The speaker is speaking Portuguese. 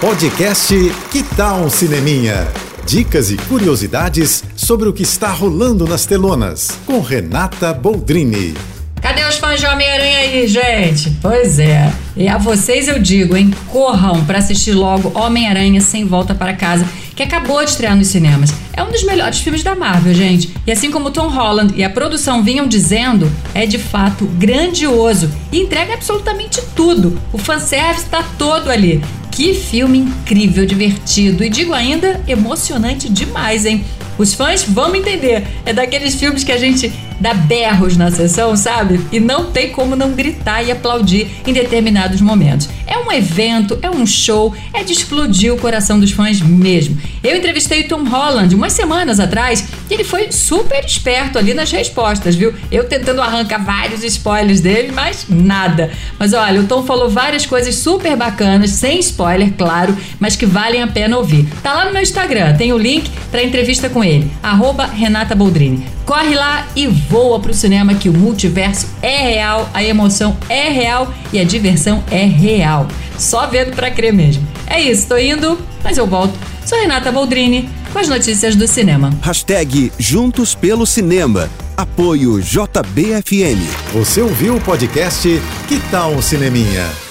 Podcast Que Tal um Cineminha? Dicas e curiosidades sobre o que está rolando nas telonas, com Renata Boldrini. Cadê os fãs de Homem-Aranha aí, gente? Pois é. E a vocês eu digo, hein? Corram para assistir logo Homem-Aranha Sem Volta para Casa, que acabou de estrear nos cinemas. É um dos melhores filmes da Marvel, gente. E assim como Tom Holland e a produção vinham dizendo, é de fato grandioso e entrega absolutamente tudo. O fanservice está todo ali. Que filme incrível, divertido e digo ainda emocionante demais, hein? Os fãs vão entender. É daqueles filmes que a gente dá berros na sessão, sabe? E não tem como não gritar e aplaudir em determinados momentos. É um evento, é um show, é de explodir o coração dos fãs mesmo. Eu entrevistei Tom Holland umas semanas atrás e ele foi super esperto ali nas respostas, viu? Eu tentando arrancar vários spoilers dele, mas nada. Mas olha, o Tom falou várias coisas super bacanas, sem spoiler, claro, mas que valem a pena ouvir. Tá lá no meu Instagram, tem o link para entrevista com ele, arroba Renata Boldrini. Corre lá e voa pro cinema que o multiverso é real, a emoção é real e a diversão é real. Só vendo pra crer mesmo. É isso, tô indo, mas eu volto. Sou Renata Boldrini com as notícias do cinema. Hashtag Juntos pelo Cinema. Apoio JBFM. Você ouviu o podcast Que Tal um Cineminha?